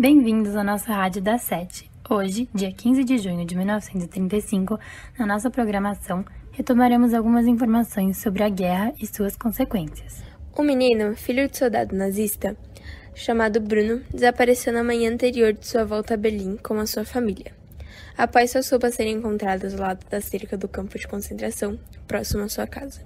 Bem-vindos à nossa Rádio da Sete. Hoje, dia 15 de junho de 1935, na nossa programação, retomaremos algumas informações sobre a guerra e suas consequências. Um menino, filho de soldado nazista, chamado Bruno, desapareceu na manhã anterior de sua volta a Berlim com a sua família. Após suas roupas serem encontradas ao lado da cerca do campo de concentração, próximo à sua casa.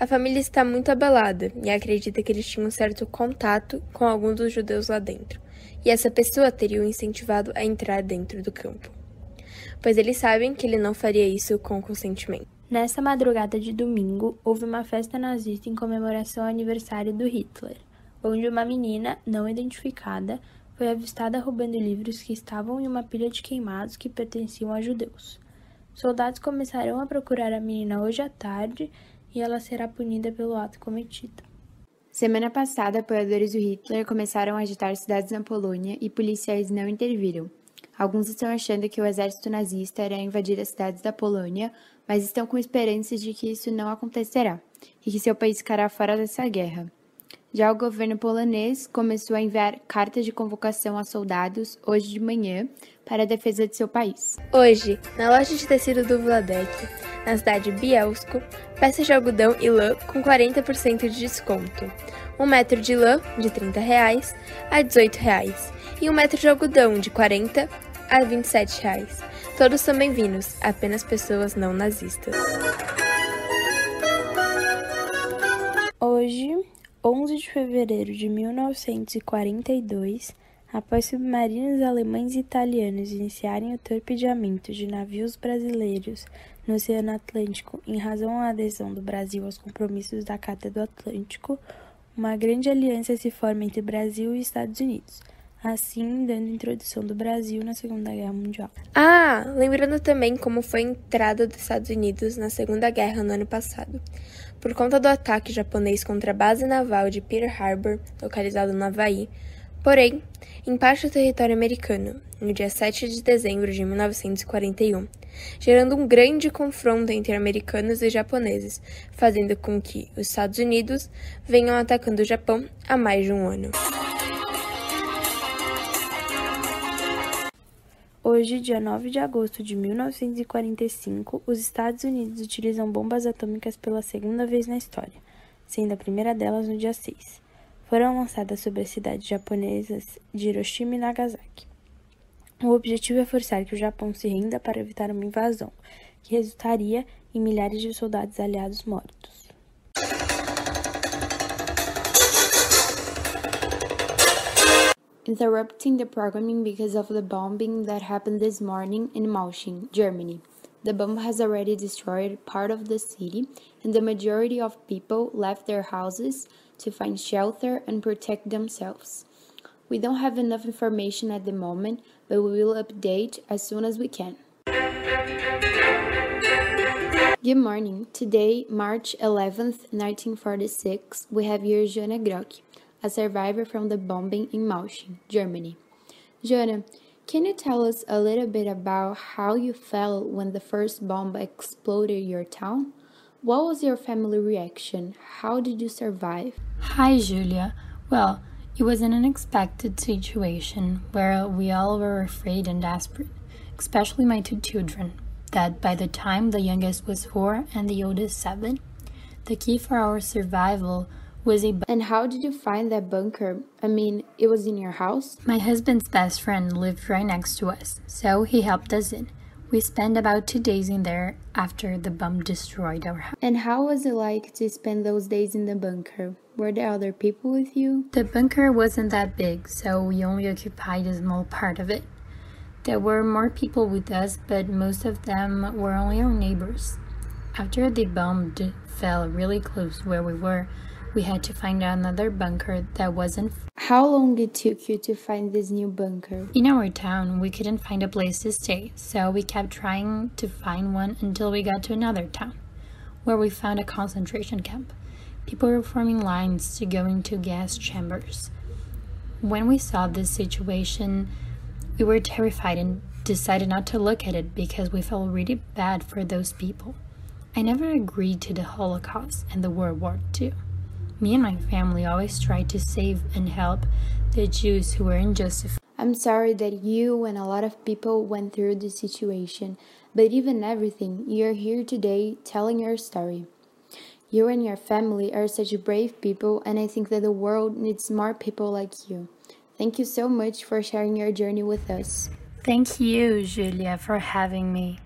A família está muito abalada e acredita que eles tinham certo contato com algum dos judeus lá dentro, e essa pessoa teria o incentivado a entrar dentro do campo, pois eles sabem que ele não faria isso com consentimento. Nessa madrugada de domingo, houve uma festa nazista em comemoração ao aniversário do Hitler, onde uma menina, não identificada, foi avistada roubando livros que estavam em uma pilha de queimados que pertenciam a judeus. Soldados começarão a procurar a menina hoje à tarde e ela será punida pelo ato cometido. Semana passada, apoiadores do Hitler começaram a agitar cidades na Polônia e policiais não interviram. Alguns estão achando que o exército nazista irá invadir as cidades da Polônia, mas estão com esperanças de que isso não acontecerá e que seu país ficará fora dessa guerra. Já o governo polonês começou a enviar cartas de convocação a soldados hoje de manhã para a defesa de seu país. Hoje, na loja de tecido do Vladek, na cidade de Bielsko, peças de algodão e lã com 40% de desconto. Um metro de lã, de 30 reais, a 18 reais, e um metro de algodão, de 40 a 27 reais. Todos são bem-vindos, apenas pessoas não nazistas. Hoje, 11 de fevereiro de 1942, após submarinos alemães e italianos iniciarem o torpedeamento de navios brasileiros no Oceano Atlântico em razão à adesão do Brasil aos compromissos da Carta do Atlântico, uma grande aliança se forma entre Brasil e Estados Unidos, assim dando introdução do Brasil na Segunda Guerra Mundial. Ah, lembrando também como foi a entrada dos Estados Unidos na Segunda Guerra no ano passado. Por conta do ataque japonês contra a base naval de Pearl Harbor, localizado no Havaí, porém, em parte do território americano, no dia 7 de dezembro de 1941, gerando um grande confronto entre americanos e japoneses, fazendo com que os Estados Unidos venham atacando o Japão há mais de um ano. Hoje, dia 9 de agosto de 1945, os Estados Unidos utilizam bombas atômicas pela segunda vez na história, sendo a primeira delas no dia 6. Foram lançadas sobre as cidades japonesas de Hiroshima e Nagasaki. O objetivo é forçar que o Japão se renda para evitar uma invasão, que resultaria em milhares de soldados aliados mortos. interrupting the programming because of the bombing that happened this morning in Mausching, Germany. The bomb has already destroyed part of the city, and the majority of people left their houses to find shelter and protect themselves. We don't have enough information at the moment, but we will update as soon as we can. Good morning. Today, March 11th, 1946, we have here Joanna Grock a survivor from the bombing in Mausching, Germany. Joanna, can you tell us a little bit about how you felt when the first bomb exploded your town? What was your family reaction? How did you survive? Hi, Julia. Well, it was an unexpected situation where we all were afraid and desperate, especially my two children, that by the time the youngest was four and the oldest seven, the key for our survival was a. And how did you find that bunker? I mean, it was in your house? My husband's best friend lived right next to us, so he helped us in. We spent about two days in there after the bomb destroyed our house. And how was it like to spend those days in the bunker? Were there other people with you? The bunker wasn't that big, so we only occupied a small part of it. There were more people with us, but most of them were only our neighbors. After the bomb fell really close where we were, we had to find another bunker that wasn't. How long it took you to find this new bunker? In our town, we couldn't find a place to stay, so we kept trying to find one until we got to another town, where we found a concentration camp. People were forming lines to go into gas chambers. When we saw this situation, we were terrified and decided not to look at it because we felt really bad for those people. I never agreed to the Holocaust and the World War II. Me and my family always tried to save and help the Jews who were injustified. I'm sorry that you and a lot of people went through this situation, but even everything, you're here today telling your story. You and your family are such brave people, and I think that the world needs more people like you. Thank you so much for sharing your journey with us. Thank you, Julia, for having me.